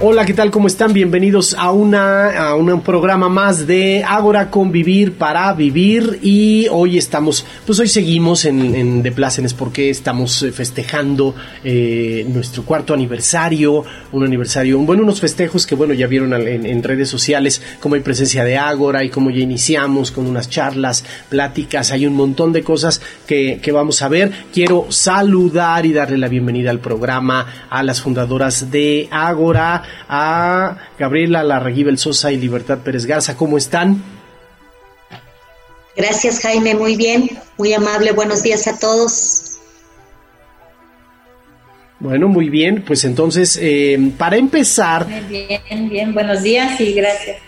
Hola, ¿qué tal? ¿Cómo están? Bienvenidos a una a un programa más de Ágora Convivir para Vivir y hoy estamos, pues hoy seguimos en, en De Plácenes porque estamos eh, festejando eh, nuestro cuarto aniversario, un aniversario, bueno, unos festejos que bueno, ya vieron en, redes sociales cómo hay presencia de Ágora y cómo ya iniciamos con unas charlas, pláticas, hay un montón de cosas que, que vamos a ver. Quiero saludar y darle la bienvenida al programa a las fundadoras de Ágora, a Gabriela Larraguibel Sosa y Libertad Pérez Garza. ¿Cómo están? Gracias Jaime, muy bien, muy amable, buenos días a todos. Bueno, muy bien, pues entonces, eh, para empezar... Bien, bien, buenos días y gracias.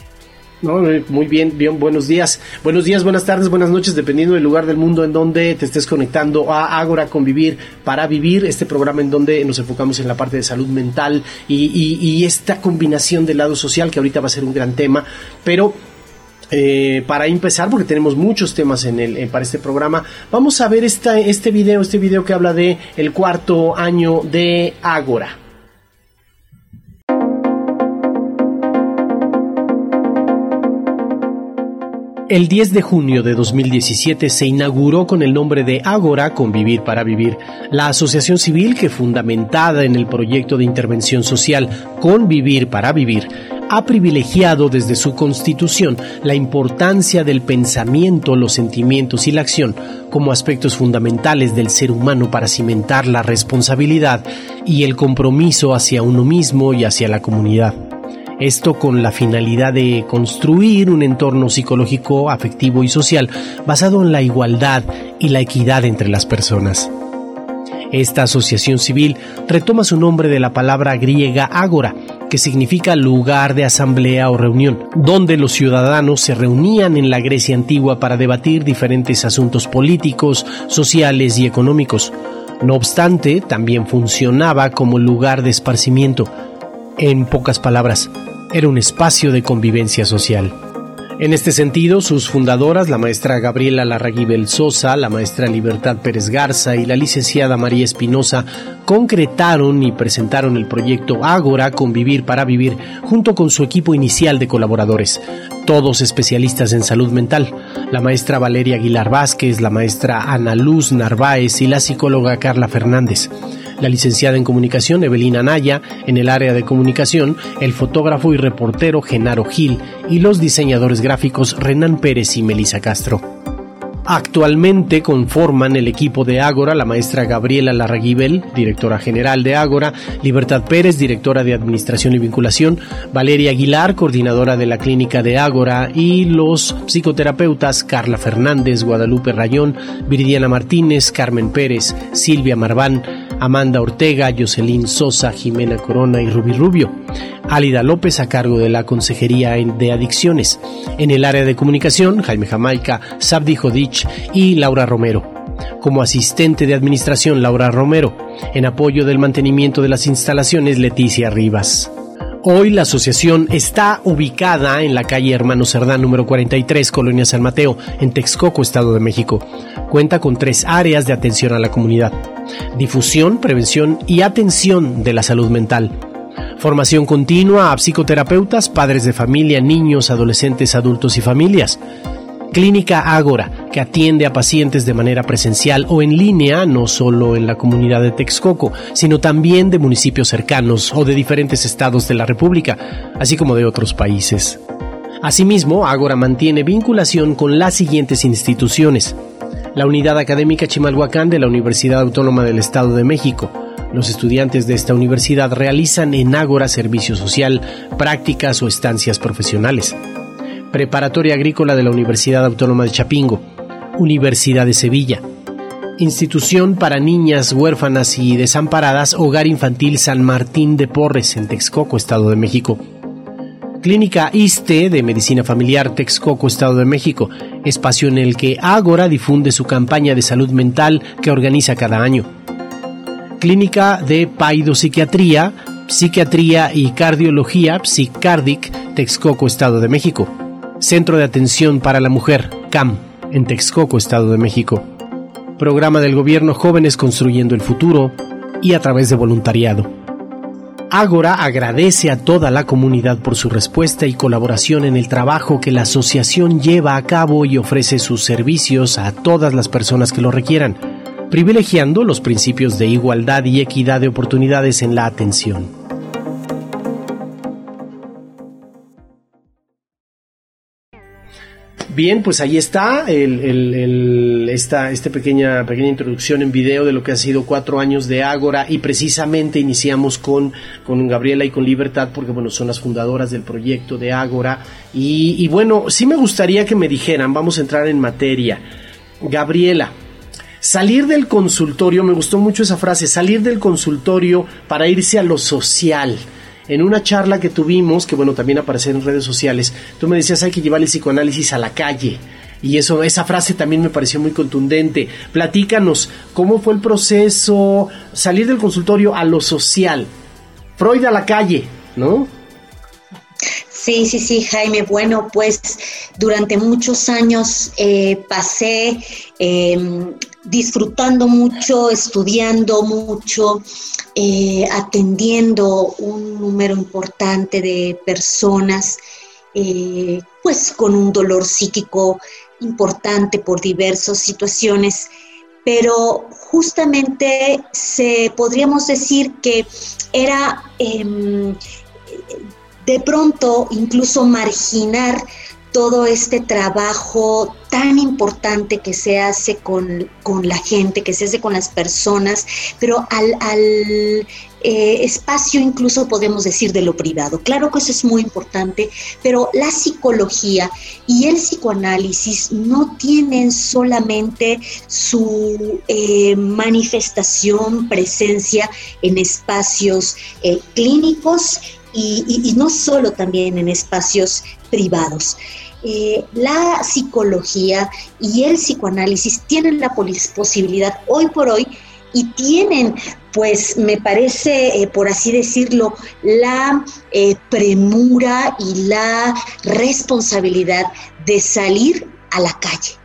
No, eh, muy bien, bien, buenos días. Buenos días, buenas tardes, buenas noches, dependiendo del lugar del mundo en donde te estés conectando a Ágora Convivir para Vivir, este programa en donde nos enfocamos en la parte de salud mental y, y, esta combinación del lado social que ahorita va a ser un gran tema, pero eh, para empezar, porque tenemos muchos temas en el, para este programa, vamos a ver esta, este video, este video que habla de el cuarto año de Ágora. El 10 de junio de 2017 se inauguró con el nombre de Ágora Convivir para Vivir, la asociación civil que fundamentada en el proyecto de intervención social Convivir para Vivir, ha privilegiado desde su constitución la importancia del pensamiento, los sentimientos y la acción como aspectos fundamentales del ser humano para cimentar la responsabilidad y el compromiso hacia uno mismo y hacia la comunidad. Esto con la finalidad de construir un entorno psicológico, afectivo y social basado en la igualdad y la equidad entre las personas. Esta asociación civil retoma su nombre de la palabra griega ágora, que significa lugar de asamblea o reunión, donde los ciudadanos se reunían en la Grecia antigua para debatir diferentes asuntos políticos, sociales y económicos. No obstante, también funcionaba como lugar de esparcimiento. En pocas palabras, era un espacio de convivencia social. En este sentido, sus fundadoras, la maestra Gabriela Larraguibel Sosa, la maestra Libertad Pérez Garza y la licenciada María Espinosa, concretaron y presentaron el proyecto Ágora Convivir para Vivir junto con su equipo inicial de colaboradores, todos especialistas en salud mental, la maestra Valeria Aguilar Vázquez, la maestra Ana Luz Narváez y la psicóloga Carla Fernández la licenciada en comunicación Evelina Naya, en el área de comunicación, el fotógrafo y reportero Genaro Gil y los diseñadores gráficos Renan Pérez y Melisa Castro. Actualmente conforman el equipo de Ágora la maestra Gabriela Larraguibel, directora general de Ágora, Libertad Pérez, directora de Administración y Vinculación, Valeria Aguilar, coordinadora de la clínica de Ágora y los psicoterapeutas Carla Fernández, Guadalupe Rayón, Viridiana Martínez, Carmen Pérez, Silvia Marván, Amanda Ortega, Jocelyn Sosa, Jimena Corona y Rubi Rubio. Álida López a cargo de la Consejería de Adicciones. En el área de comunicación, Jaime Jamaica, Sabdi Jodich y Laura Romero. Como asistente de administración, Laura Romero. En apoyo del mantenimiento de las instalaciones, Leticia Rivas. Hoy la asociación está ubicada en la calle Hermano Cerdán número 43, Colonia San Mateo, en Texcoco, Estado de México. Cuenta con tres áreas de atención a la comunidad. Difusión, prevención y atención de la salud mental. Formación continua a psicoterapeutas, padres de familia, niños, adolescentes, adultos y familias. Clínica Ágora, que atiende a pacientes de manera presencial o en línea, no solo en la comunidad de Texcoco, sino también de municipios cercanos o de diferentes estados de la República, así como de otros países. Asimismo, Ágora mantiene vinculación con las siguientes instituciones. La Unidad Académica Chimalhuacán de la Universidad Autónoma del Estado de México, los estudiantes de esta universidad realizan en Ágora servicio social, prácticas o estancias profesionales. Preparatoria Agrícola de la Universidad Autónoma de Chapingo, Universidad de Sevilla, Institución para Niñas Huérfanas y Desamparadas Hogar Infantil San Martín de Porres en Texcoco, Estado de México. Clínica ISTE de Medicina Familiar Texcoco, Estado de México, espacio en el que Ágora difunde su campaña de salud mental que organiza cada año. Clínica de Paidopsiquiatría, Psiquiatría y Cardiología Psicardic, Texcoco, Estado de México. Centro de Atención para la Mujer, CAM, en Texcoco, Estado de México. Programa del Gobierno Jóvenes Construyendo el Futuro y a través de voluntariado. Ágora agradece a toda la comunidad por su respuesta y colaboración en el trabajo que la asociación lleva a cabo y ofrece sus servicios a todas las personas que lo requieran, privilegiando los principios de igualdad y equidad de oportunidades en la atención. Bien, pues ahí está esta, pequeña, pequeña introducción en video de lo que ha sido cuatro años de Ágora y precisamente iniciamos con, con Gabriela y con Libertad porque bueno, son las fundadoras del proyecto de Ágora y, y bueno, sí me gustaría que me dijeran, vamos a entrar en materia. Gabriela, salir del consultorio, me gustó mucho esa frase, salir del consultorio para irse a lo social en una charla que tuvimos, que bueno, también aparece en redes sociales, tú me decías hay que llevar el psicoanálisis a la calle. Y eso, esa frase también me pareció muy contundente. Platícanos, ¿cómo fue el proceso? Salir del consultorio a lo social. Freud a la calle, ¿no? Sí, sí, sí, Jaime. Bueno, pues durante muchos años eh, pasé em, disfrutando mucho, estudiando mucho, eh, atendiendo un número importante de personas, eh, pues con un dolor psíquico importante por diversas situaciones, pero justamente se podríamos decir que era em, de pronto incluso marginar todo este trabajo tan importante que se hace con, la gente, que se hace con las personas, pero al, eh, espacio incluso podemos decir de lo privado. Claro que eso es muy importante, pero la psicología y el psicoanálisis no tienen solamente su eh, manifestación, presencia en espacios eh, clínicos y, no solo también en espacios privados. Eh, la psicología y el psicoanálisis tienen la posibilidad hoy por hoy y tienen, pues me parece, eh, por así decirlo, la eh, premura y la responsabilidad de salir a la calle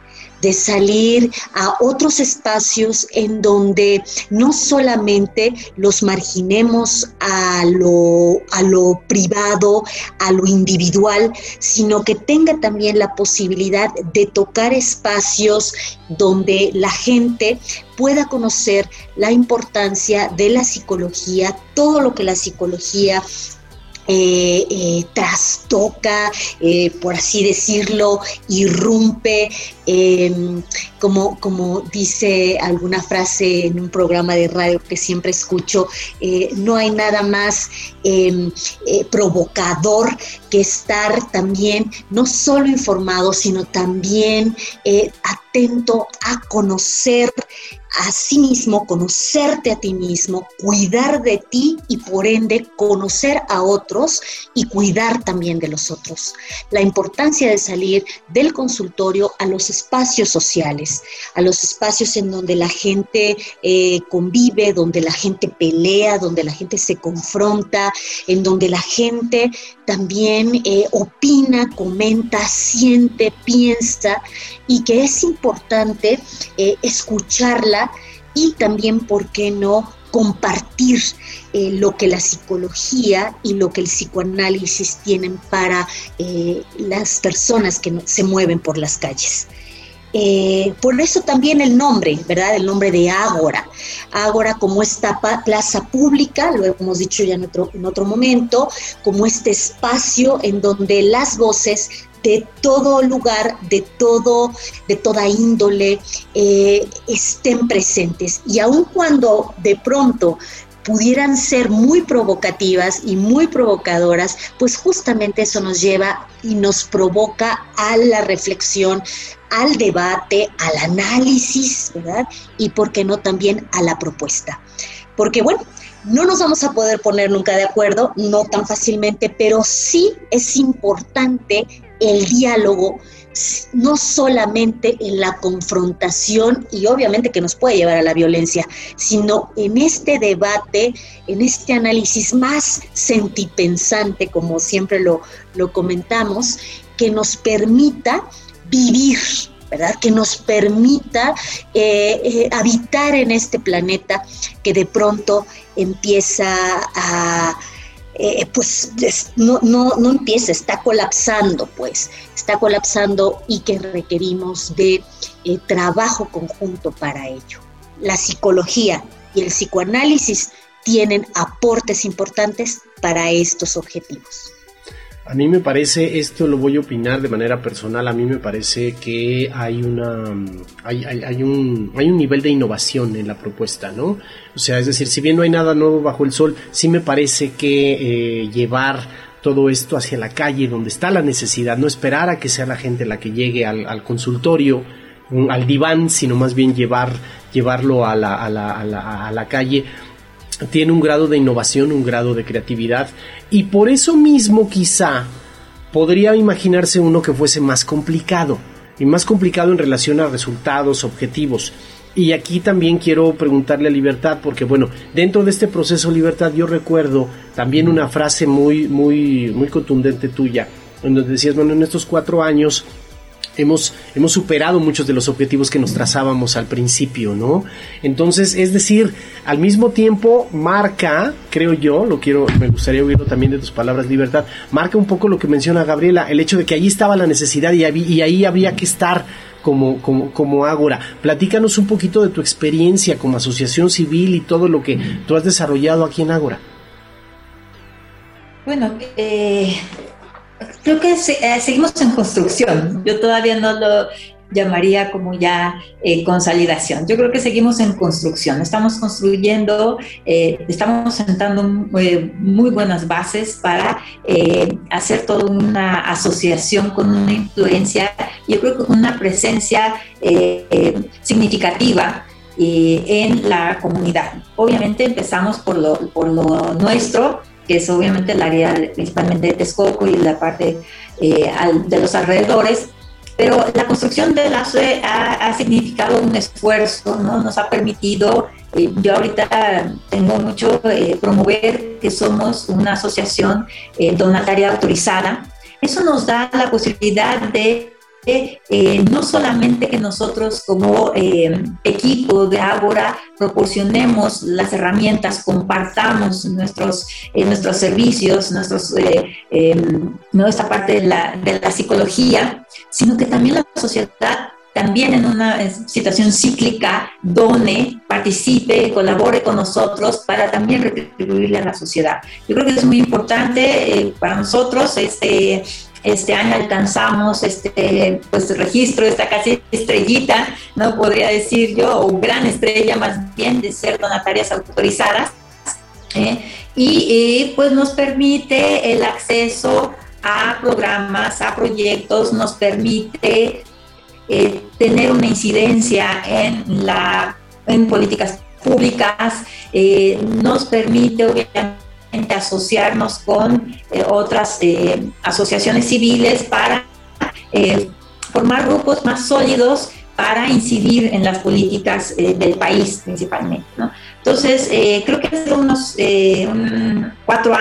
de salir a otros espacios en donde no solamente los marginemos a lo, a lo privado, a lo individual, sino que tenga también la posibilidad de tocar espacios donde la gente pueda conocer la importancia de la psicología, todo lo que la psicología eh, eh, trastoca, eh, por así decirlo, irrumpe, como, como dice alguna frase en un programa de radio que siempre escucho, no hay nada más em, provocador que estar también no solo informado, sino también atento a conocer a sí mismo, conocerte a ti mismo, cuidar de ti y por ende conocer a otros y cuidar también de los otros. La importancia de salir del consultorio a los espacios sociales, a los espacios en donde la gente eh, convive, donde la gente pelea, donde la gente se confronta, en donde la gente también eh, opina, comenta, siente, piensa y que es importante eh, escucharla y también, ¿por qué no?, compartir eh, lo que la psicología y lo que el psicoanálisis tienen para las personas que se mueven por las calles. Por eso también el nombre, ¿verdad? El nombre de Ágora. Ágora como esta plaza pública, lo hemos dicho ya en otro, en otro momento, como este espacio en donde las voces de todo lugar, de todo, de toda índole, eh, estén presentes. Y aun cuando de pronto pudieran ser muy provocativas y muy provocadoras, pues justamente eso nos lleva y nos provoca a la reflexión, al debate, al análisis, ¿verdad? Y por qué no también a la propuesta. Porque bueno, no nos vamos a poder poner nunca de acuerdo, no tan fácilmente, pero sí es importante el diálogo, no solamente en la confrontación y obviamente que nos puede llevar a la violencia, sino en este debate, en este análisis más sentipensante, como siempre lo, lo comentamos, que nos permita vivir, ¿verdad? Que nos permita eh, eh, habitar en este planeta que de pronto empieza a eh, pues no, no, no empieza, está colapsando, pues, está colapsando y que requerimos de eh, trabajo conjunto para ello. La psicología y el psicoanálisis tienen aportes importantes para estos objetivos. A mí me parece, esto lo voy a opinar de manera personal, a mí me parece que hay una hay, hay, un, hay un nivel de innovación en la propuesta, ¿no? O sea, es decir, si bien no hay nada nuevo bajo el sol, sí me parece que eh, llevar todo esto hacia la calle donde está la necesidad, no esperar a que sea la gente la que llegue al, al consultorio, al diván, sino más bien llevar, llevarlo a la, a la, a la, a la calle tiene un grado de innovación, un grado de creatividad y por eso mismo quizá podría imaginarse uno que fuese más complicado y más complicado en relación a resultados, objetivos. Y aquí también quiero preguntarle a Libertad, porque bueno, dentro de este proceso Libertad yo recuerdo también una frase muy, muy, muy contundente tuya, en donde decías, bueno, en estos cuatro años hemos, hemos superado muchos de los objetivos que nos trazábamos al principio, ¿no? Entonces, es decir, al mismo tiempo marca, creo yo, lo quiero, me gustaría oírlo también de tus palabras, libertad, marca un poco lo que menciona Gabriela, el hecho de que allí estaba la necesidad y, y ahí habría que estar como, como, como Ágora. Platícanos un poquito de tu experiencia como asociación civil y todo lo que tú has desarrollado aquí en Ágora. Bueno, eh, Creo que eh, seguimos en construcción. Yo todavía no lo llamaría como ya eh, consolidación. Yo creo que seguimos en construcción. Estamos construyendo, eh, estamos sentando muy buenas bases para hacer toda una asociación con una influencia, yo creo que con una presencia significativa en la comunidad. Obviamente empezamos por lo, por lo nuestro, que es obviamente el área principalmente de Texcoco y la parte eh, de los alrededores, pero la construcción de la SUE ha, significado un esfuerzo, ¿no? Nos ha permitido, eh, yo ahorita tengo mucho eh, promover que somos una asociación donataria autorizada. Eso nos da la posibilidad de eh, no solamente que nosotros como eh, equipo de Ágora proporcionemos las herramientas, compartamos nuestros, eh, nuestros servicios, nuestros, em, ¿no? esta parte de la, de la psicología, sino que también la sociedad también en una situación cíclica done, participe, colabore con nosotros para también retribuirle a la sociedad. Yo creo que es muy importante para nosotros este, este año alcanzamos este pues registro, esta casi estrellita, no podría decir yo, o gran estrella más bien de ser donatarias autorizadas. ¿eh? Y, pues nos permite el acceso a programas, a proyectos, nos permite eh, tener una incidencia en, la, en políticas públicas, eh, nos permite obviamente asociarnos con eh, otras eh, asociaciones civiles para eh, formar grupos más sólidos para incidir en las políticas del país principalmente. Entonces, creo que hace unos cuatro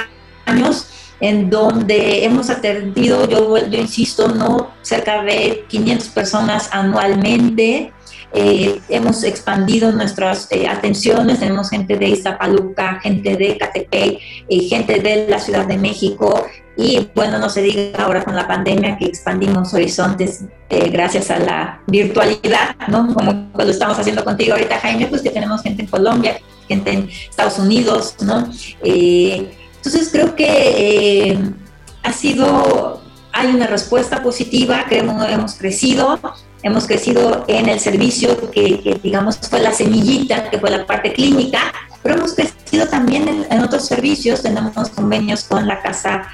años en donde hemos atendido, yo, yo insisto, no cerca de 500 personas anualmente eh, hemos expandido nuestras eh, atenciones, tenemos gente de Izapaluca, gente de Catepec, eh, gente de la Ciudad de México y bueno, no se diga ahora con la pandemia que expandimos horizontes gracias a la virtualidad, ¿no? Como lo estamos haciendo contigo ahorita, Jaime, pues que tenemos gente en Colombia, gente en Estados Unidos, ¿no? entonces creo que ha sido, hay una respuesta positiva, creemos que hemos crecido, hemos crecido en el servicio que, digamos fue la semillita, que fue la parte clínica, pero hemos crecido también en, otros servicios, tenemos convenios con la casa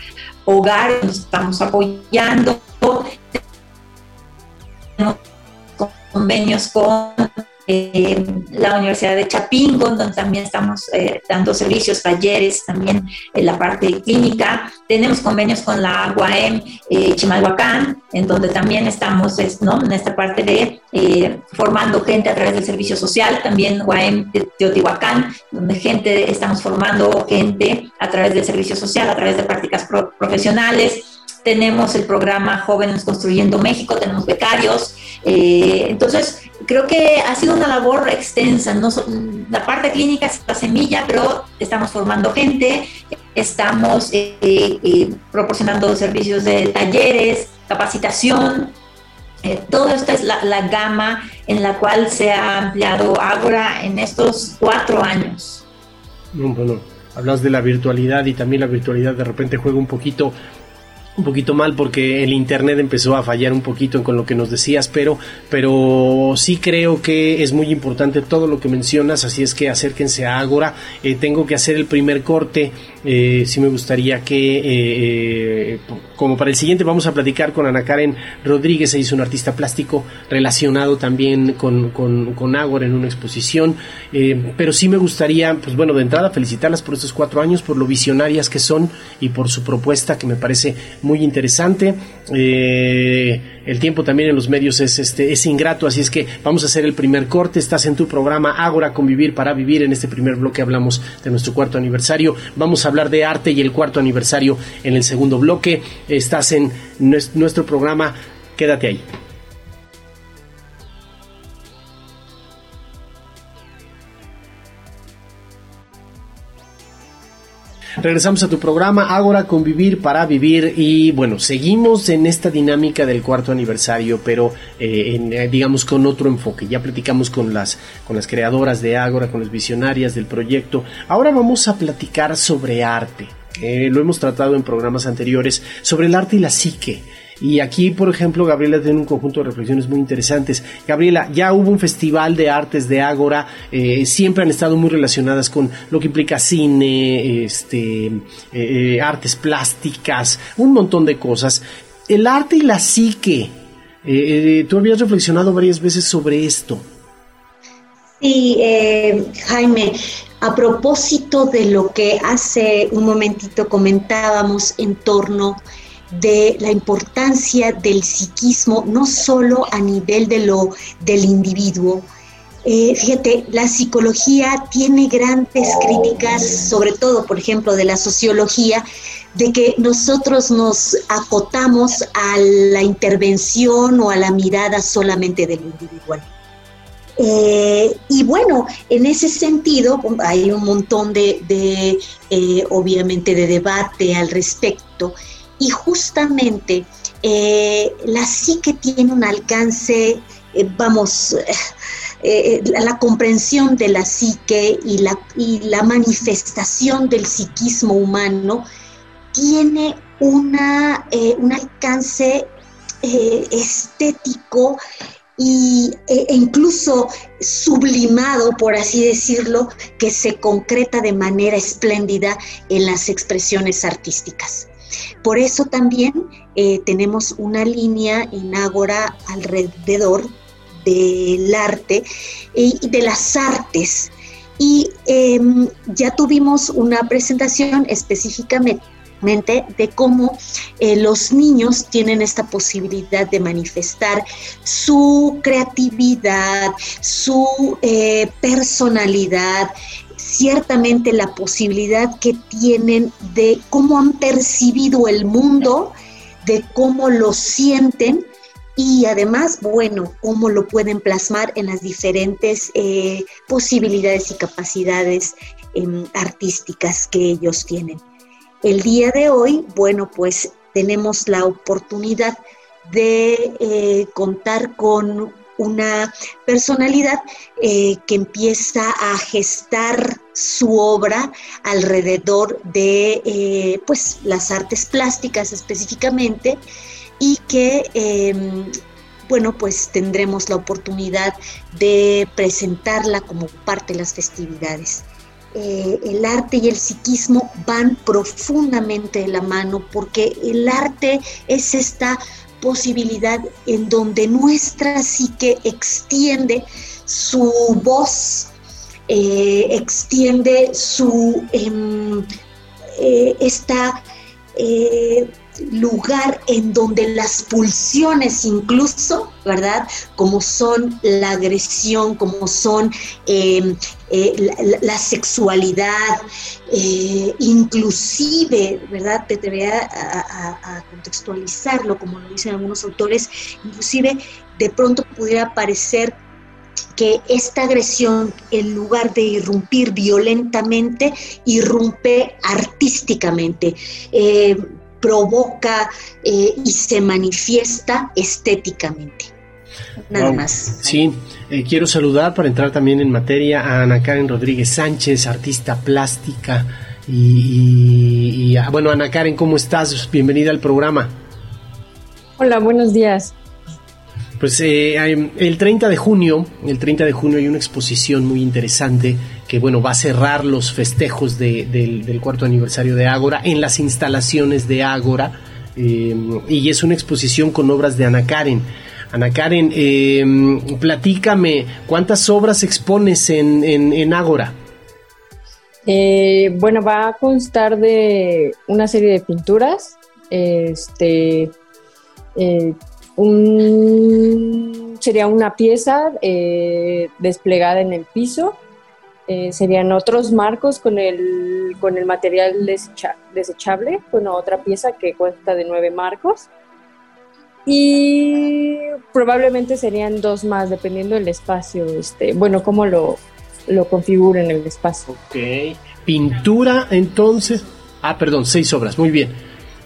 hogar, nos estamos apoyando, tenemos convenios con eh, la Universidad de Chapingo, donde también estamos eh, dando servicios, talleres, también en la parte clínica. Tenemos convenios con la UAM eh, Chimalhuacán, en donde también estamos ¿no? en esta parte de formando gente a través del servicio social, también UAM Teotihuacán, donde gente, estamos formando gente a través del servicio social, a través de prácticas profesionales tenemos el programa Jóvenes Construyendo México, tenemos becarios, entonces, creo que ha sido una labor extensa. No, la parte clínica es la semilla, pero estamos formando gente, estamos proporcionando servicios de talleres, capacitación, eh, todo esto es la, gama en la cual se ha ampliado Ágora en estos cuatro años. Bueno, hablas de la virtualidad y también la virtualidad de repente juega un poquito un poquito mal porque el internet empezó a fallar un poquito con lo que nos decías, pero, pero sí creo que es muy importante todo lo que mencionas, así es que acérquense a Ágora. Eh, tengo que hacer el primer corte, eh, sí me gustaría que, eh, como para el siguiente, vamos a platicar con Ana Karen Rodríguez, ella es un artista plástico relacionado también con, con, con Ágora en una exposición, pero sí me gustaría, pues bueno, de entrada felicitarlas por estos cuatro años, por lo visionarias que son y por su propuesta que me parece muy interesante. Eh, el tiempo también en los medios es, este, es ingrato, así es que vamos a hacer el primer corte. Estás en tu programa Ágora Convivir para Vivir. En este primer bloque hablamos de nuestro cuarto aniversario. Vamos a hablar de arte y el cuarto aniversario en el segundo bloque. Estás en nuestro programa. Quédate ahí. Regresamos a tu programa Ágora Convivir para Vivir y bueno, seguimos en esta dinámica del cuarto aniversario, pero eh, eh, digamos con otro enfoque. Ya platicamos con las, con las creadoras de Ágora, con las visionarias del proyecto. Ahora vamos a platicar sobre arte. lo hemos tratado en programas anteriores, sobre el arte y la psique. Y aquí, por ejemplo, Gabriela tiene un conjunto de reflexiones muy interesantes. Gabriela, ya hubo un festival de artes de Ágora, eh, siempre han estado muy relacionadas con lo que implica cine, este, eh, eh, artes plásticas, un montón de cosas. El arte y la psique, tú habías reflexionado varias veces sobre esto. Sí, Jaime, a propósito de lo que hace un momentito comentábamos en torno de la importancia del psiquismo, no solo a nivel de lo del individuo. Eh, fíjate, la psicología tiene grandes críticas, sobre todo, por ejemplo, de la sociología, de que nosotros nos acotamos a la intervención o a la mirada solamente del individual. Eh, y bueno, en ese sentido hay un montón de, eh, obviamente, de debate al respecto. Y justamente eh, la psique tiene un alcance, eh, vamos, eh, la comprensión de la psique y la, y la manifestación del psiquismo humano tiene una, un alcance estético y, e, e incluso sublimado, por así decirlo, que se concreta de manera espléndida en las expresiones artísticas. Por eso también eh, tenemos una línea en Ágora alrededor del arte y de las artes. Y em, ya tuvimos una presentación específicamente de cómo eh, los niños tienen esta posibilidad de manifestar su creatividad, su eh, personalidad, ciertamente la posibilidad que tienen de cómo han percibido el mundo, de cómo lo sienten y además, bueno, cómo lo pueden plasmar en las diferentes eh, posibilidades y capacidades em, artísticas que ellos tienen. El día de hoy, bueno, pues tenemos la oportunidad de eh, contar con una personalidad eh, que empieza a gestar su obra alrededor de eh, pues, las artes plásticas específicamente y que em, bueno pues tendremos la oportunidad de presentarla como parte de las festividades. Eh, el arte y el psiquismo van profundamente de la mano porque el arte es esta posibilidad en donde nuestra psique extiende su voz, eh, extiende su em, eh, esta eh, lugar en donde las pulsiones incluso, ¿verdad? Como son la agresión, como son em, eh, la, sexualidad, eh, inclusive, ¿verdad? Te, te voy a, contextualizarlo, como lo dicen algunos autores, inclusive de pronto pudiera parecer que esta agresión, en lugar de irrumpir violentamente, irrumpe artísticamente. Provoca eh, y se manifiesta estéticamente. Nada más. Sí, eh, quiero saludar para entrar también en materia a Ana Karen Rodríguez Sánchez, artista plástica. Y, ah, bueno, Ana Karen, ¿cómo estás? Bienvenida al programa. Hola, buenos días. Pues eh, el 30 de junio, el 30 de junio hay una exposición muy interesante que bueno va a cerrar los festejos del, cuarto aniversario de Ágora en las instalaciones de Ágora eh, y es una exposición con obras de Ana Karen. Ana Karen, eh, platícame, ¿cuántas obras expones en, en, Ágora? bueno, va a constar de una serie de pinturas, este, sería una pieza eh, desplegada en el piso, eh, serían otros marcos con el, con el material desechable, bueno, otra pieza que cuesta de nueve marcos. Y probablemente serían dos más, dependiendo del espacio, este, bueno, cómo lo, lo configuren el espacio. Ok. Pintura, entonces. Ah, perdón, seis obras, muy bien.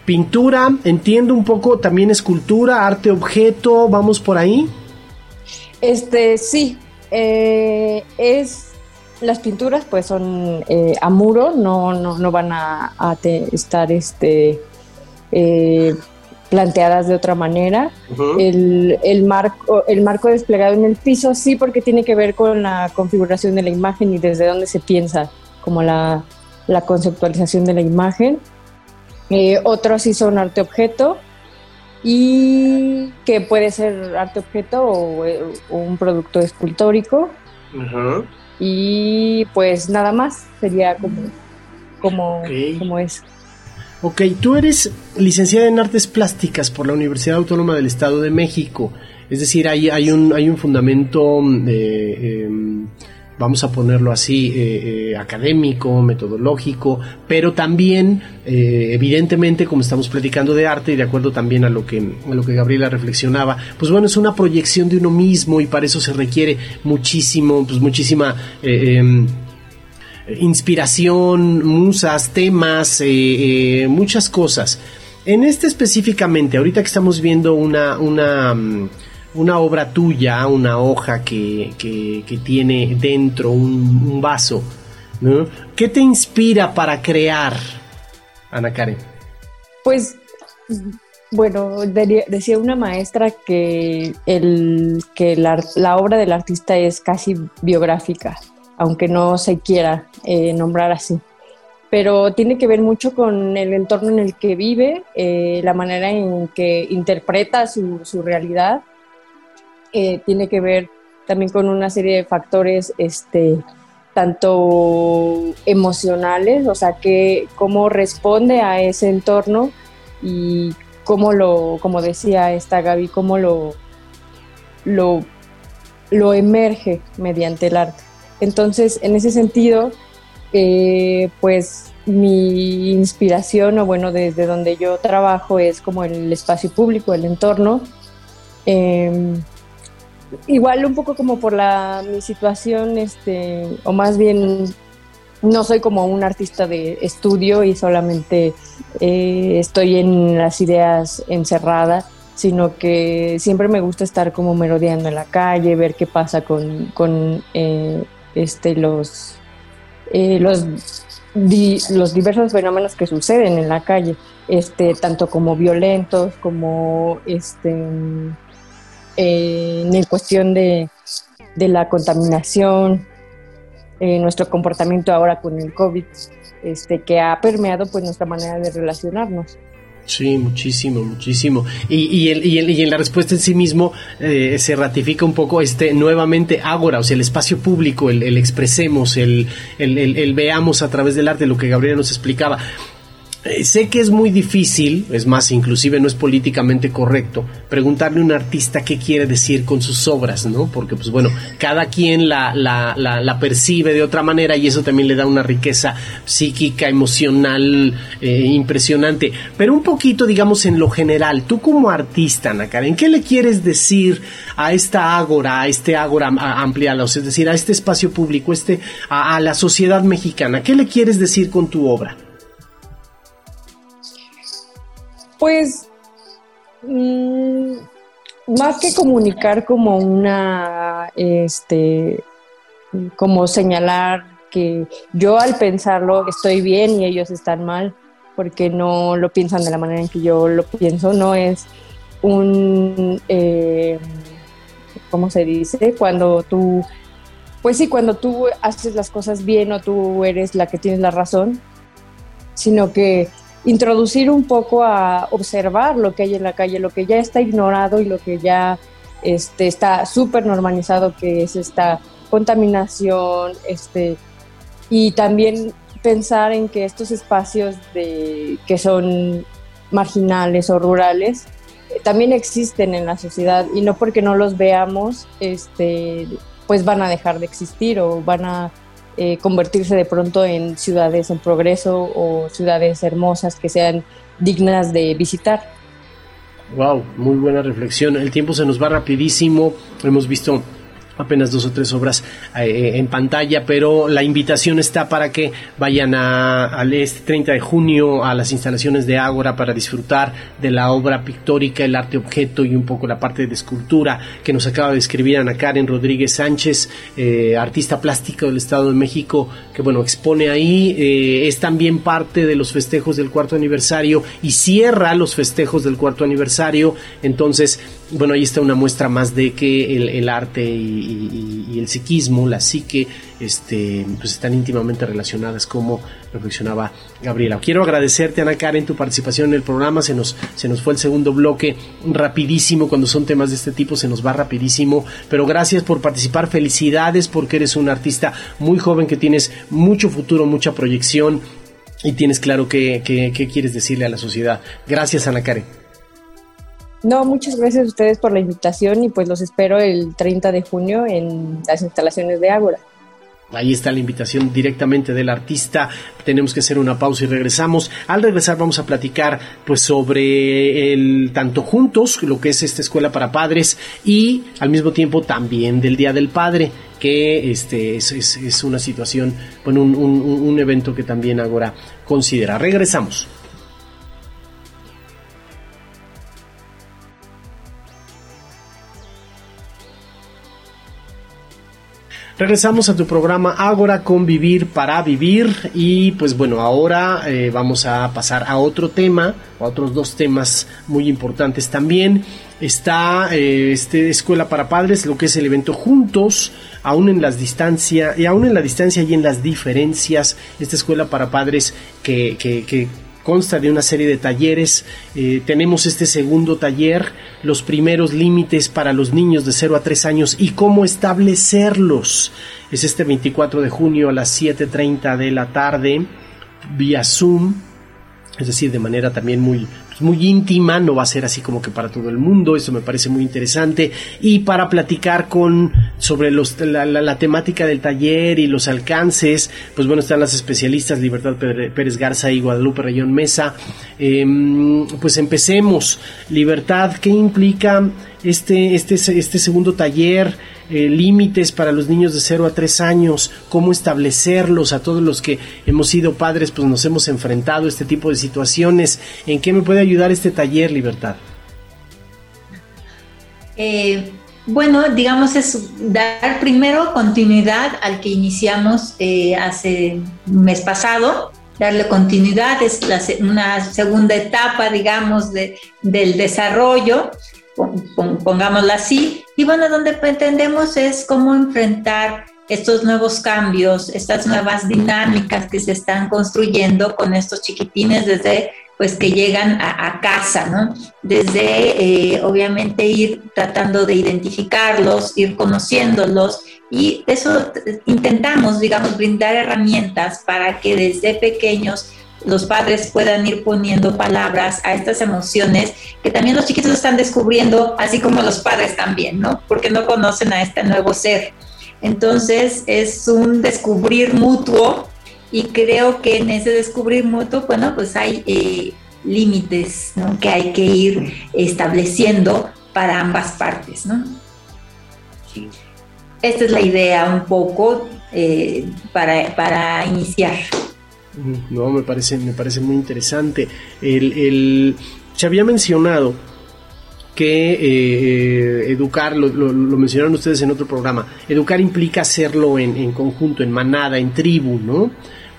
Pintura, entiendo un poco también escultura, arte objeto, vamos por ahí. Este, sí, eh, es las pinturas pues son eh, a muro, no, no, van a, estar este, eh, planteadas de otra manera. el, marco, el marco desplegado en el piso sí porque tiene que ver con la configuración de la imagen y desde dónde se piensa como la, la conceptualización de la imagen. Eh, otros sí son arte objeto y que puede ser arte objeto o, eh, un producto escultórico. Y pues nada más, sería como, como, como eso. Ok, tú eres licenciada en artes plásticas por la Universidad Autónoma del Estado de México. Es decir, hay, hay, un, hay un fundamento. Em, vamos a ponerlo así, eh, eh, académico, metodológico, pero también, eh, evidentemente, como estamos platicando de arte y de acuerdo también a lo, que, a lo que Gabriela reflexionaba, pues bueno, es una proyección de uno mismo y para eso se requiere muchísimo, pues muchísima... Em, inspiración, musas, temas, muchas cosas. En este específicamente, ahorita que estamos viendo una, una mm, una obra tuya, una hoja que, tiene dentro un, vaso, ¿no? ¿Qué te inspira para crear, Ana Karen? Pues, bueno, decía una maestra que, el, que la, obra del artista es casi biográfica, aunque no se quiera eh, nombrar así pero tiene que ver mucho con el entorno en el que vive, eh, la manera en que interpreta su, su realidad eh, tiene que ver también con una serie de factores, este, tanto emocionales, o sea, que cómo responde a ese entorno y cómo lo, como decía esta Gaby, cómo lo, lo, lo emerge mediante el arte. Entonces, en ese sentido, eh, pues mi inspiración, o bueno, desde donde yo trabajo es como el espacio público, el entorno. Em, igual un poco como por la mi situación, este, o más bien no soy como un artista de estudio y solamente eh, estoy en las ideas encerradas, sino que siempre me gusta estar como merodeando en la calle, ver qué pasa con, con eh, este, los, eh, los, los diversos fenómenos que suceden en la calle, este, tanto como violentos, como este, en cuestión de, la contaminación, nuestro comportamiento ahora con el COVID, este, que ha permeado pues nuestra manera de relacionarnos. Sí, muchísimo, muchísimo. Y, y, en la respuesta en sí mismo eh, se ratifica un poco este nuevamente Ágora, o sea, el espacio público, el, expresemos, el, el, veamos a través del arte, lo que Gabriela nos explicaba. Eh, sé que es muy difícil, es más, inclusive no es políticamente correcto, preguntarle a un artista qué quiere decir con sus obras, ¿no? Porque, pues bueno, cada quien la, percibe de otra manera y eso también le da una riqueza psíquica, emocional, eh, impresionante. Pero un poquito, digamos, en lo general, tú como artista, Karen, ¿qué le quieres decir a esta ágora, a este ágora ampliado, es decir, a este espacio público, este, a la sociedad mexicana? ¿Qué le quieres decir con tu obra? Pues mm, más que comunicar como una, este, como señalar que yo al pensarlo estoy bien y ellos están mal, porque no lo piensan de la manera en que yo lo pienso, no es un, eh, ¿cómo se dice? Cuando tú, pues sí, cuando tú haces las cosas bien o tú eres la que tienes la razón, sino que introducir un poco a observar lo que hay en la calle, lo que ya está ignorado y lo que ya este, está súper normalizado, que es esta contaminación, este, y también pensar en que estos espacios de, que son marginales o rurales eh, también existen en la sociedad y no porque no los veamos, este, pues van a dejar de existir o van a eh, convertirse de pronto en ciudades en progreso o ciudades hermosas que sean dignas de visitar. Wow, muy buena reflexión. El tiempo se nos va rapidísimo. Hemos visto apenas dos o tres obras eh, en pantalla, pero la invitación está para que vayan al este 30 de junio a las instalaciones de Ágora para disfrutar de la obra pictórica, el arte objeto y un poco la parte de escultura que nos acaba de escribir Ana Karen Rodríguez Sánchez, eh, artista plástico del Estado de México, que bueno, expone ahí, eh, es también parte de los festejos del cuarto aniversario y cierra los festejos del cuarto aniversario, entonces bueno, ahí está una muestra más de que el, arte y, el psiquismo, la psique, este, pues están íntimamente relacionadas, como reflexionaba Gabriela. Quiero agradecerte, Ana Karen, tu participación en el programa. Se nos, se nos fue el segundo bloque rapidísimo. Cuando son temas de este tipo, se nos va rapidísimo. Pero gracias por participar. Felicidades porque eres un artista muy joven que tienes mucho futuro, mucha proyección y tienes claro qué, qué quieres decirle a la sociedad. Gracias, Ana Karen. No, muchas gracias a ustedes por la invitación y pues los espero el 30 de junio en las instalaciones de Ágora. Ahí está la invitación directamente del artista. Tenemos que hacer una pausa y regresamos. Al regresar vamos a platicar pues sobre el tanto juntos, lo que es esta escuela para padres y al mismo tiempo también del Día del Padre, que este es, una situación, bueno, un, un evento que también Ágora considera. Regresamos. Regresamos a tu programa Ágora Convivir para Vivir y pues bueno, ahora eh, vamos a pasar a otro tema, a otros dos temas muy importantes también. Está eh, este Escuela para Padres, lo que es el evento Juntos, aún en las distancias, y aún en la distancia y en las diferencias, esta Escuela para Padres que, consta de una serie de talleres. Eh, tenemos este segundo taller, los primeros límites para los niños de 0 a 3 años y cómo establecerlos. Es este 24 de junio a las 7.30 de la tarde vía Zoom, es decir, de manera también muy, muy íntima, no va a ser así como que para todo el mundo, eso me parece muy interesante. Y para platicar con sobre los, la, temática del taller y los alcances, pues bueno, están las especialistas Libertad Pérez Garza y Guadalupe Rayón Mesa. Em, pues empecemos. Libertad, ¿qué implica este, este, este segundo taller? Eh, límites para los niños de 0 a 3 años, cómo establecerlos a todos los que hemos sido padres, pues nos hemos enfrentado a este tipo de situaciones. ¿En qué me puede ayudar este taller, Libertad? Eh, bueno, digamos es dar primero continuidad al que iniciamos eh, hace mes pasado, darle continuidad, es una segunda etapa, digamos, de, del desarrollo pongámosla así. Y bueno, donde pretendemos es cómo enfrentar estos nuevos cambios, estas nuevas dinámicas que se están construyendo con estos chiquitines desde pues que llegan a, casa, ¿no? Desde eh, obviamente ir tratando de identificarlos, ir conociéndolos y eso intentamos, digamos, brindar herramientas para que desde pequeños los padres puedan ir poniendo palabras a estas emociones que también los chiquitos están descubriendo, así como los padres también, ¿no? Porque no conocen a este nuevo ser. Entonces es un descubrir mutuo y creo que en ese descubrir mutuo, bueno, pues hay eh, límites ¿no? que hay que ir estableciendo para ambas partes, ¿no? Esta es la idea un poco eh, para, para iniciar. No, me parece, me parece muy interesante. El, se había mencionado que eh, educar, lo, mencionaron ustedes en otro programa, educar implica hacerlo en, conjunto, en manada, en tribu, ¿no?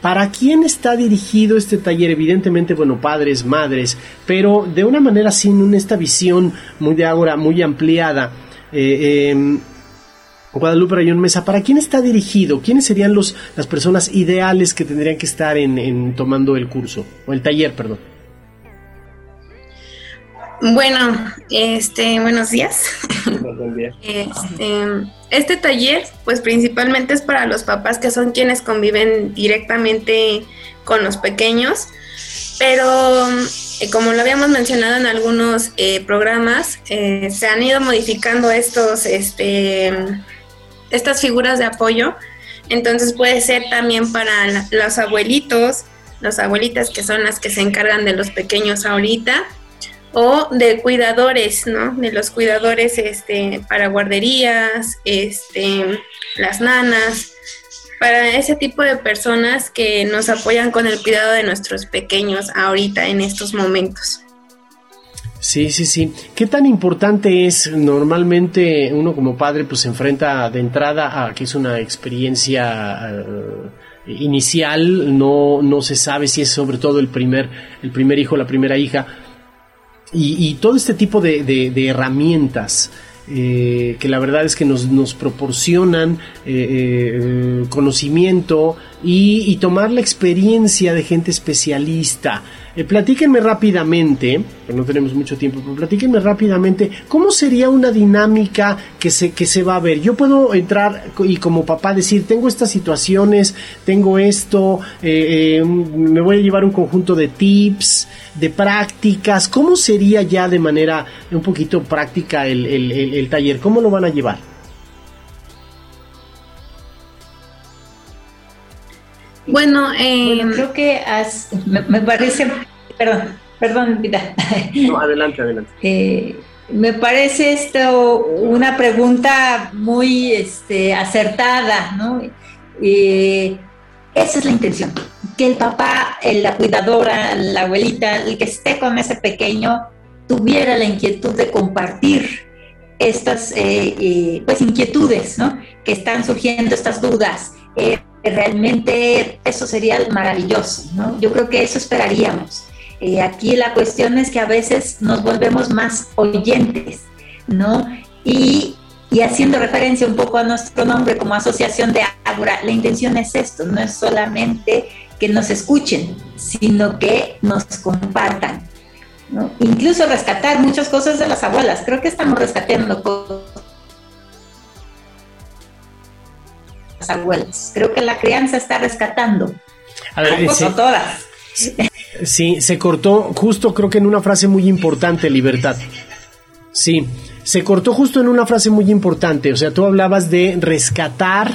¿Para quién está dirigido este taller? Evidentemente, bueno, padres, madres, pero de una manera sin esta visión muy de ahora, muy ampliada. Eh, em, Guadalupe Rayón Mesa, ¿para quién está dirigido? ¿Quiénes serían los, las personas ideales que tendrían que estar en, tomando el curso o el taller, perdón? Bueno, este, buenos días. Este, este, taller, pues principalmente es para los papás que son quienes conviven directamente con los pequeños, pero eh, como lo habíamos mencionado en algunos eh, programas, eh, se han ido modificando estos, este, estas figuras de apoyo. Entonces puede ser también para los abuelitos, las abuelitas que son las que se encargan de los pequeños ahorita, o de cuidadores, ¿no? De los cuidadores este, para guarderías, este, las nanas, para ese tipo de personas que nos apoyan con el cuidado de nuestros pequeños ahorita en estos momentos. Sí, sí, sí. ¿Qué tan importante es normalmente uno como padre pues se enfrenta de entrada a que es una experiencia eh, inicial, no, no se sabe si es sobre todo el primer, el primer hijo, la primera hija, y, todo este tipo de, herramientas eh, que la verdad es que nos, proporcionan eh, conocimiento y, tomar la experiencia de gente especialista. Eh, platíquenme rápidamente, no tenemos mucho tiempo, pero platíquenme rápidamente cómo sería una dinámica que se, que se va a ver. Yo puedo entrar y como papá decir, tengo estas situaciones, tengo esto, eh, eh, me voy a llevar un conjunto de tips, de prácticas. ¿Cómo sería ya de manera un poquito práctica el, el taller? ¿Cómo lo van a llevar? Bueno, eh, creo que me, parece, perdón, perdón, vida. No, adelante, adelante. Eh, me parece esto una pregunta muy este, acertada, ¿no? Eh, esa es la intención, que el papá, la cuidadora, la abuelita, el que esté con ese pequeño, tuviera la inquietud de compartir estas pues inquietudes, ¿no? Que están surgiendo, estas dudas realmente eso sería maravilloso, ¿no? Yo creo que eso esperaríamos. Eh, aquí la cuestión es que a veces nos volvemos más oyentes, ¿no? Y, haciendo referencia un poco a nuestro nombre como Asociación de Ágora, la intención es esto, no es solamente que nos escuchen, sino que nos compartan. Incluso rescatar muchas cosas de las abuelas. Creo que estamos rescatando cosas abuelas. Creo que la crianza está rescatando. A ver, sí, todas. Sí, se cortó justo creo que en una frase muy importante, libertad. Sí, se cortó justo en una frase muy importante. O sea, tú hablabas de rescatar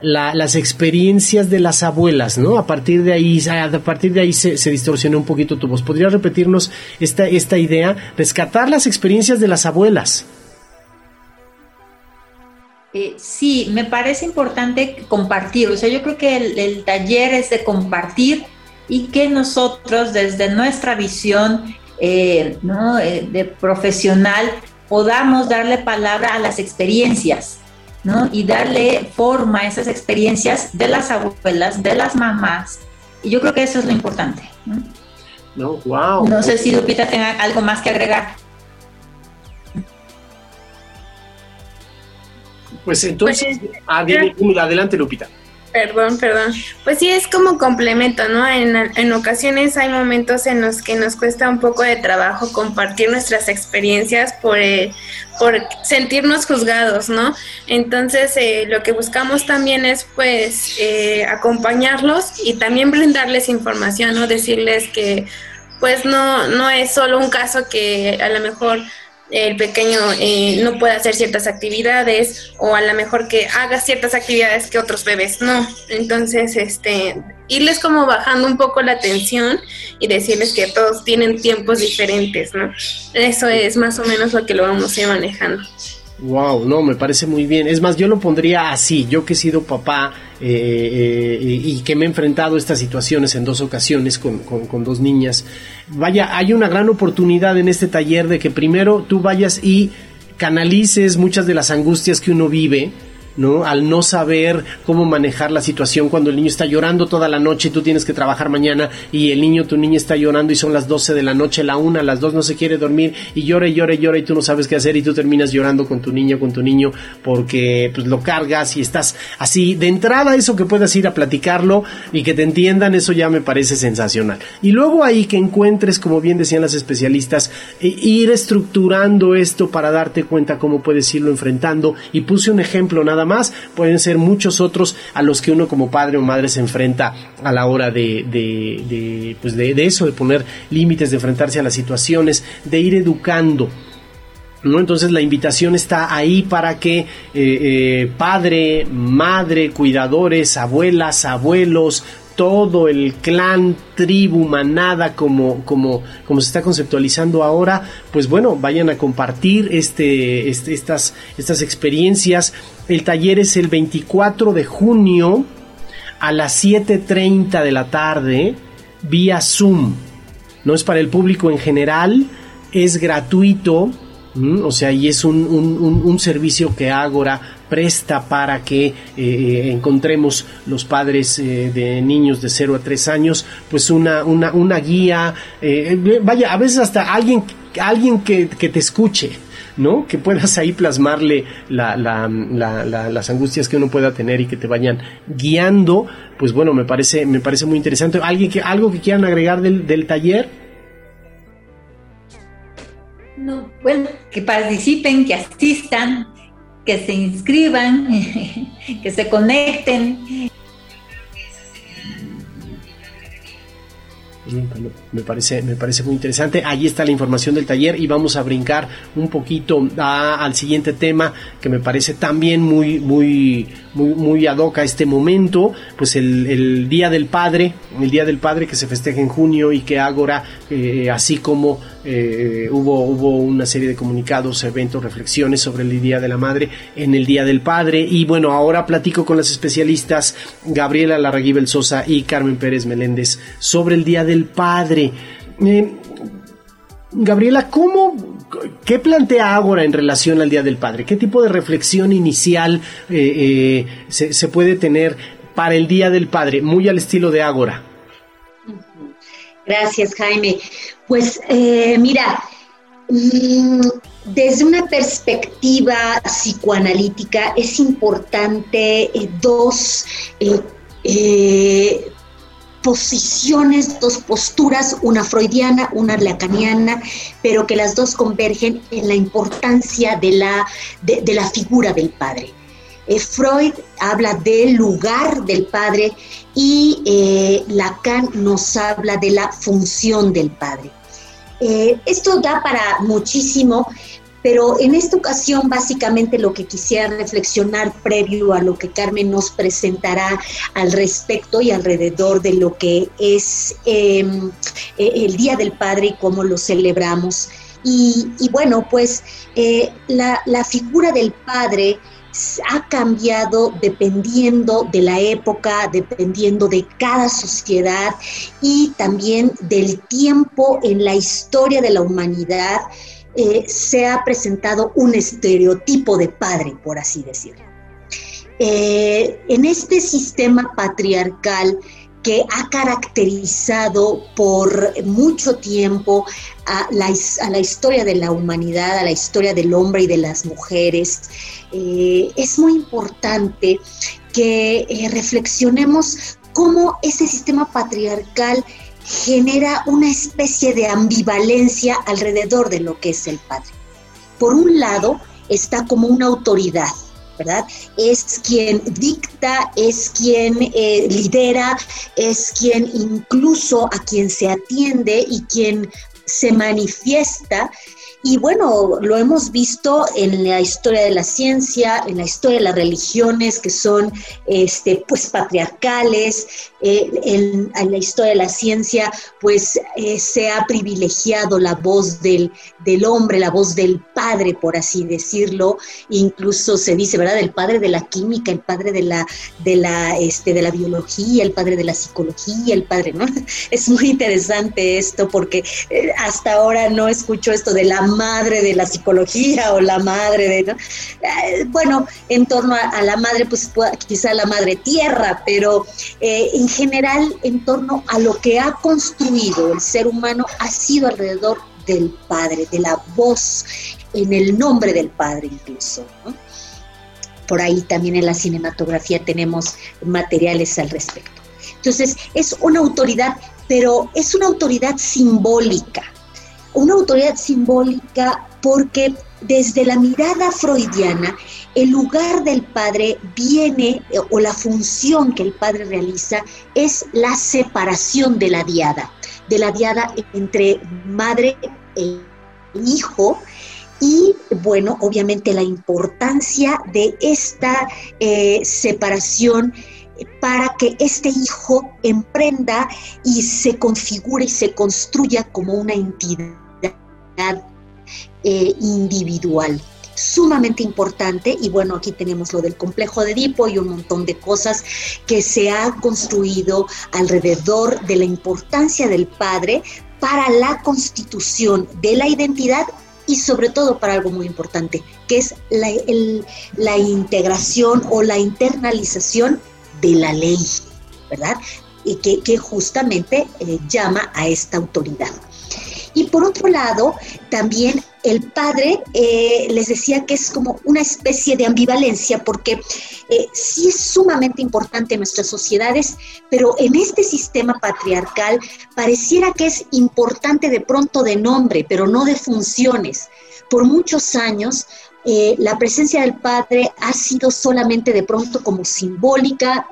las experiencias de las abuelas, ¿no? A partir de ahí, a partir de ahí se, se, distorsionó un poquito tu voz. ¿Podrías repetirnos esta, esta idea? Rescatar las experiencias de las abuelas. Eh, sí, me parece importante compartir. O sea, yo creo que el, taller es de compartir y que nosotros desde nuestra visión eh, eh, de profesional podamos darle palabra a las experiencias. ¿no? Y darle forma a esas experiencias de las abuelas, de las mamás. Y yo creo que eso es lo importante. No, wow. No sé si Lupita tenga algo más que agregar. Pues entonces, pues, adelante Lupita. Perdón, perdón. Pues sí, es como complemento, ¿no? En, en, ocasiones hay momentos en los que nos cuesta un poco de trabajo compartir nuestras experiencias por, eh, por sentirnos juzgados, ¿no? Entonces, eh, lo que buscamos también es, pues, eh, acompañarlos y también brindarles información, ¿no? Decirles que, pues, no, no es solo un caso que a lo mejor el pequeño eh, no puede hacer ciertas actividades o a lo mejor que haga ciertas actividades que otros bebés no. Entonces, este, irles como bajando un poco la tensión y decirles que todos tienen tiempos diferentes, ¿no? Eso es más o menos lo que lo vamos a ir manejando. Wow, no, me parece muy bien. Es más, yo lo pondría así. Yo que he sido papá eh, eh, y que me he enfrentado a estas situaciones en dos ocasiones con, con, dos niñas. Vaya, hay una gran oportunidad en este taller de que primero tú vayas y canalices muchas de las angustias que uno vive ¿no? Al no saber cómo manejar la situación cuando el niño está llorando toda la noche y tú tienes que trabajar mañana y el niño, tu niña está llorando y son las 12 de la noche, la una, las dos no se quiere dormir y llora y llora y llora y tú no sabes qué hacer y tú terminas llorando con tu niño, con tu niño porque pues lo cargas y estás así. De entrada eso que puedas ir a platicarlo y que te entiendan, eso ya me parece sensacional. Y luego ahí que encuentres, como bien decían las especialistas, e ir estructurando esto para darte cuenta cómo puedes irlo enfrentando y puse un ejemplo nada más, pueden ser muchos otros a los que uno como padre o madre se enfrenta a la hora de, pues de, eso, de poner límites, de enfrentarse a las situaciones, de ir educando. ¿No? Entonces la invitación está ahí para que eh, eh, padre, madre, cuidadores, abuelas, abuelos, todo el clan, tribu, manada, como, como, como se está conceptualizando ahora, pues bueno, vayan a compartir este, este, estas, estas experiencias. El taller es el 24 de junio a las 7.30 de la tarde vía Zoom. No es para el público en general, es gratuito o sea, y es un, un, servicio que Ágora presta para que eh, encontremos los padres eh, de niños de 0 a 3 años, pues una, una, una guía, eh, vaya, a veces hasta alguien, alguien que, te escuche, ¿no? Que puedas ahí plasmarle la, la, las angustias que uno pueda tener y que te vayan guiando, pues bueno, me parece, me parece muy interesante. ¿Alguien que, ¿Algo que quieran agregar del, del taller? No, bueno, que participen, que asistan, que se inscriban, que se conecten. Me parece, me parece muy interesante. Ahí está la información del taller y vamos a brincar un poquito al siguiente tema que me parece también muy, muy, muy, muy ad hoc a este momento. Pues el, Día del Padre, el Día del Padre que se festeja en junio y que Ágora, eh, así como eh, hubo, hubo una serie de comunicados, eventos, reflexiones sobre el Día de la Madre en el Día del Padre. Y bueno, ahora platico con las especialistas Gabriela Larraguibel Sosa y Carmen Pérez Meléndez sobre el Día del Padre. Eh, Gabriela, ¿cómo, qué plantea Ágora en relación al Día del Padre? ¿Qué tipo de reflexión inicial eh, se, se puede tener para el Día del Padre, muy al estilo de Ágora? Gracias, Jaime. Pues eh, mira, mm, desde una perspectiva psicoanalítica es importante eh, dos eh, posiciones, dos posturas, una freudiana, una lacaniana, pero que las dos convergen en la importancia de la, de la figura del padre. Freud habla del lugar del padre y Lacan nos habla de la función del padre. Eh, esto da para muchísimo, pero en esta ocasión básicamente lo que quisiera reflexionar previo a lo que Carmen nos presentará al respecto y alrededor de lo que es em, e, el Día del Padre y cómo lo celebramos. Y, bueno, pues eh, la figura del padre ha cambiado dependiendo de la época, dependiendo de cada sociedad y también del tiempo en la historia de la humanidad. Eh, se ha presentado un estereotipo de padre, por así decirlo. Eh, en este sistema patriarcal que ha caracterizado por mucho tiempo a la, historia de la humanidad, a la historia del hombre y de las mujeres, eh, es muy importante que eh, reflexionemos cómo ese sistema patriarcal genera una especie de ambivalencia alrededor de lo que es el padre. Por un lado, está como una autoridad, ¿verdad? Es quien dicta, es quien eh, lidera, es quien incluso a quien se atiende y quien se manifiesta y bueno, lo hemos visto en la historia de la ciencia, en la historia de las religiones que son este, pues patriarcales, eh, en, la historia de la ciencia pues eh, se ha privilegiado la voz del, del, hombre, la voz del padre, por así decirlo, incluso se dice, ¿verdad? El padre de la química, el padre de la, de la, este, de la biología, el padre de la psicología, el padre, ¿no? Es muy interesante esto porque eh, hasta ahora no escucho esto de la madre de la psicología o la madre de, eh, bueno, en torno a, la madre, pues quizá la madre tierra, pero eh, en general en torno a lo que ha construido el ser humano ha sido alrededor del Padre, de la voz, en el nombre del Padre incluso. Por ahí también en la cinematografía tenemos materiales al respecto. Entonces, es una autoridad, pero es una autoridad simbólica una autoridad simbólica porque desde la mirada freudiana, el lugar del padre viene, eh, o la función que el padre realiza, es la separación de la diada, de la diada entre madre e hijo, y bueno, obviamente la importancia de esta eh, separación para que este hijo emprenda y se configure y se construya como una entidad eh, individual. Sumamente importante y bueno, aquí tenemos lo del complejo de Edipo y un montón de cosas que se han construido alrededor de la importancia del padre para la constitución de la identidad y sobre todo para algo muy importante, que es la, integración o la internalización de la ley, ¿verdad? Y que, justamente eh, llama a esta autoridad. Y por otro lado, también el padre eh, les decía que es como una especie de ambivalencia, porque eh, sí es sumamente importante en nuestras sociedades, pero en este sistema patriarcal pareciera que es importante de pronto de nombre, pero no de funciones. Por muchos años eh, la presencia del padre ha sido solamente de pronto como simbólica,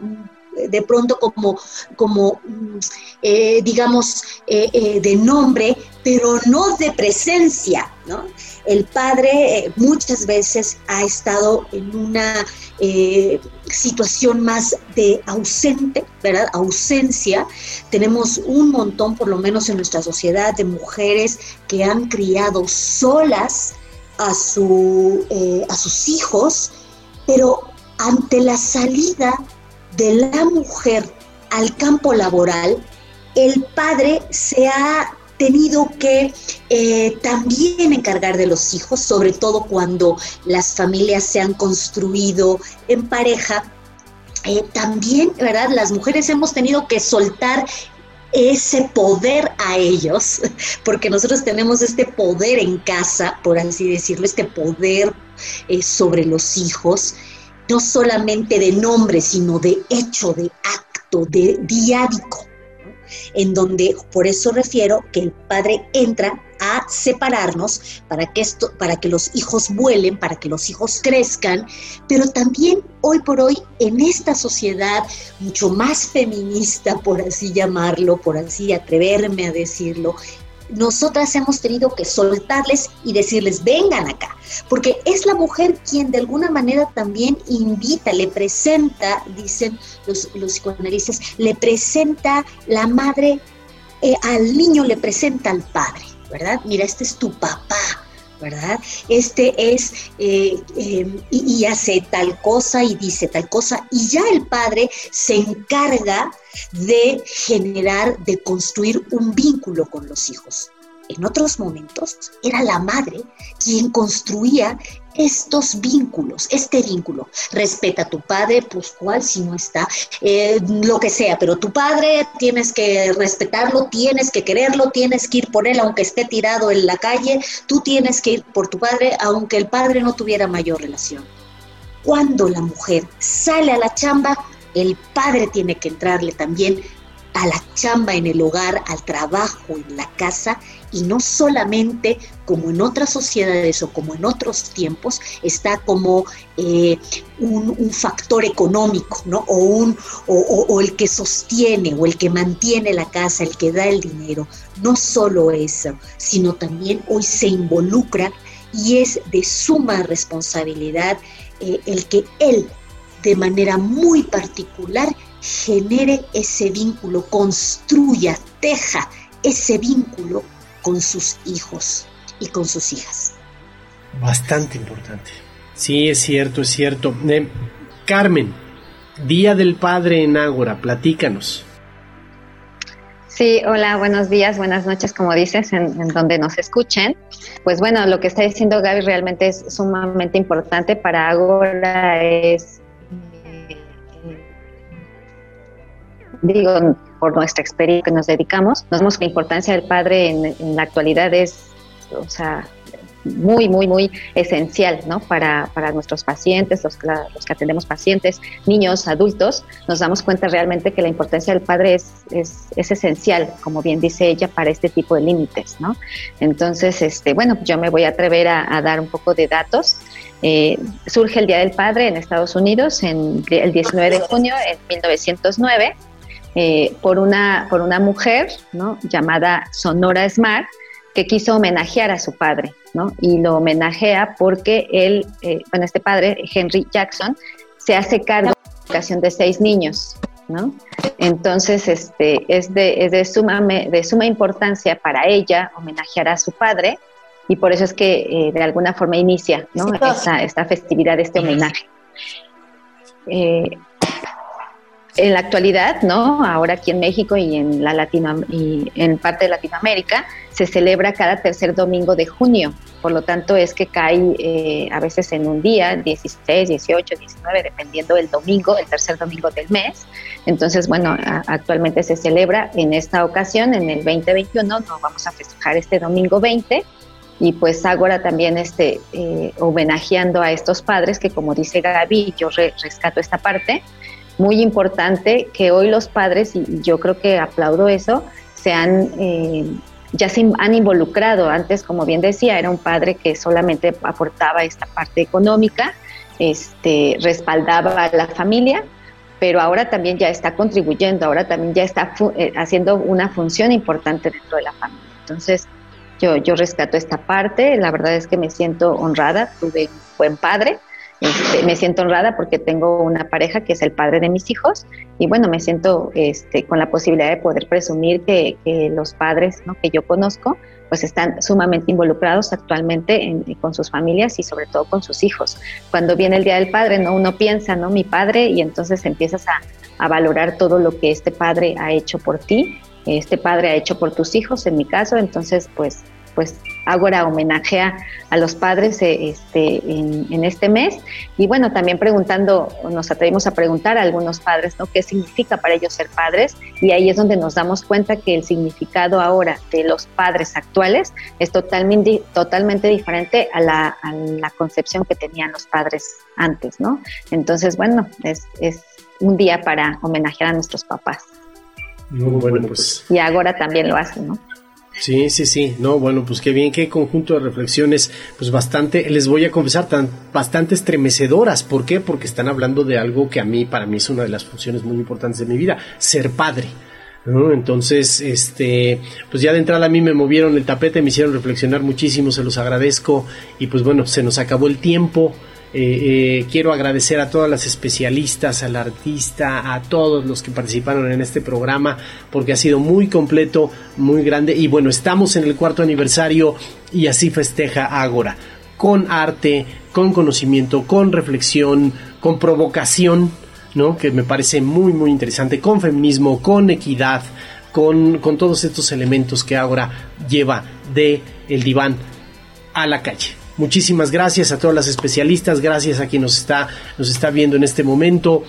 de pronto como, como eh, digamos, eh, de nombre, pero no de presencia, ¿no? El padre muchas veces ha estado en una situación más de ausente, ¿verdad? Ausencia. Tenemos un montón, por lo menos en nuestra sociedad, de mujeres que han criado solas a, su, a sus hijos, pero ante la salida de la mujer al campo laboral, el padre se ha tenido que eh, también encargar de los hijos, sobre todo cuando las familias se han construido en pareja. Eh, también, ¿verdad? Las mujeres hemos tenido que soltar ese poder a ellos, porque nosotros tenemos este poder en casa, por así decirlo, este poder eh, sobre los hijos no solamente de nombre, sino de hecho, de acto, de diádico, en donde por eso refiero que el padre entra a separarnos para que esto, para que los hijos vuelen, para que los hijos crezcan, pero también hoy por hoy en esta sociedad mucho más feminista, por así llamarlo, por así atreverme a decirlo, nosotras hemos tenido que soltarles y decirles, vengan acá, porque es la mujer quien de alguna manera también invita, le presenta, dicen los, los psicoanalistas, le presenta la madre, eh, al niño le presenta al padre, ¿verdad? Mira, este es tu papá, ¿verdad? Este es, eh, em, y, hace tal cosa y dice tal cosa, y ya el padre se encarga de generar, de construir un vínculo con los hijos. En otros momentos era la madre quien construía estos vínculos, este vínculo. Respeta a tu padre, pues cuál si no está, eh, lo que sea, pero tu padre tienes que respetarlo, tienes que quererlo, tienes que ir por él aunque esté tirado en la calle, tú tienes que ir por tu padre aunque el padre no tuviera mayor relación. cuando la mujer sale a la chamba, el padre tiene que entrarle también a la chamba en el hogar, al trabajo en la casa y no solamente como en otras sociedades o como en otros tiempos está como eh, un, factor económico, ¿no? O, un, o, el que sostiene o el que mantiene la casa, el que da el dinero. No solo eso, sino también hoy se involucra y es de suma responsabilidad eh, el que él, de manera muy particular, genere ese vínculo, construya, teja ese vínculo con sus hijos y con sus hijas. Bastante importante. Sí, es cierto, es cierto. Eh, Carmen, Día del Padre en Ágora, platícanos. Sí, hola, buenos días, buenas noches, como dices, en, donde nos escuchen. Pues bueno, lo que está diciendo Gaby realmente es sumamente importante para Ágora, es digo, por nuestra experiencia que nos dedicamos, nos vemos que la importancia del padre en, la actualidad es, o sea, muy, muy, muy esencial ¿no? para, para nuestros pacientes, los, que atendemos pacientes, niños, adultos, nos damos cuenta realmente que la importancia del padre es, es, es esencial, como bien dice ella, para este tipo de límites. ¿no? Entonces, este, bueno, yo me voy a atrever a, a dar un poco de datos. Eh, surge el Día del Padre en Estados Unidos en el 19 de junio de 1909 eh, por, una, por una mujer ¿no? llamada Sonora Smart que quiso homenajear a su padre, ¿no? Y lo homenajea porque él, eh, bueno, este padre, Henry Jackson, se hace cargo de la educación de seis niños, ¿no? Entonces, este, es, de, es de, suma, de suma importancia para ella homenajear a su padre y por eso es que eh, de alguna forma inicia, ¿no? Esta, esta festividad, este homenaje. Eh, en la actualidad, ¿no? Ahora aquí en México y en la Latino y en parte de Latinoamérica se celebra cada tercer domingo de junio. Por lo tanto, es que cae eh, a veces en un día, 16, 18, 19, dependiendo del domingo, el tercer domingo del mes. Entonces, bueno, actualmente se celebra en esta ocasión, en el 2021, nos vamos a festejar este domingo 20 y pues ahora también este, eh, homenajeando a estos padres que como dice Gaby, yo rescato esta parte, muy importante que hoy los padres, y yo creo que aplaudo eso, se han, eh, ya se han involucrado. Antes, como bien decía, era un padre que solamente aportaba esta parte económica, este, respaldaba a la familia, pero ahora también ya está contribuyendo, ahora también ya está eh, haciendo una función importante dentro de la familia. Entonces, yo, yo rescato esta parte, la verdad es que me siento honrada, tuve un buen padre, este, me siento honrada porque tengo una pareja que es el padre de mis hijos y bueno, me siento este, con la posibilidad de poder presumir que, los padres que yo conozco pues están sumamente involucrados actualmente con sus familias y sobre todo con sus hijos. Cuando viene el Día del Padre, ¿no? uno piensa, ¿no? Mi padre y entonces empiezas a valorar todo lo que este padre ha hecho por ti, este padre ha hecho por tus hijos, en mi caso, entonces pues pues ahora homenajea a los padres eh, este, en, este mes. Y bueno, también preguntando, nos atrevimos a preguntar a algunos padres, ¿no? ¿Qué significa para ellos ser padres? Y ahí es donde nos damos cuenta que el significado ahora de los padres actuales es totalmente, totalmente diferente a la, concepción que tenían los padres antes, ¿no? Entonces, bueno, es, es un día para homenajear a nuestros papás. bueno, pues. Y ahora también lo hacen, ¿no? Sí, sí, sí. No, bueno, pues qué bien, qué conjunto de reflexiones, pues bastante, les voy a confesar, tan, bastante estremecedoras. ¿Por qué? Porque están hablando de algo que a mí, para mí, es una de las funciones muy importantes de mi vida, ser padre. Entonces, este, pues ya de entrada a mí me movieron el tapete, me hicieron reflexionar muchísimo, se los agradezco. Y pues bueno, se nos acabó el tiempo. Eh, eh, quiero agradecer a todas las especialistas, al artista, a todos los que participaron en este programa, porque ha sido muy completo, muy grande. Y bueno, estamos en el cuarto aniversario y así festeja Ágora, con arte, con conocimiento, con reflexión, con provocación, ¿no? que me parece muy, muy interesante, con feminismo, con equidad. Con, todos estos elementos que Ágora lleva de el diván a la calle. Muchísimas gracias a todas las especialistas, gracias a quien nos está, nos está viendo en este momento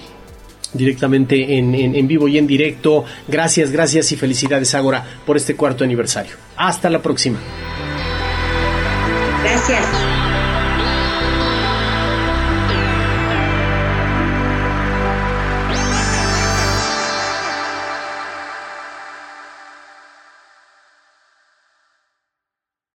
directamente en, en, vivo y en directo. Gracias, gracias y felicidades Ágora por este cuarto aniversario. Hasta la próxima. Gracias.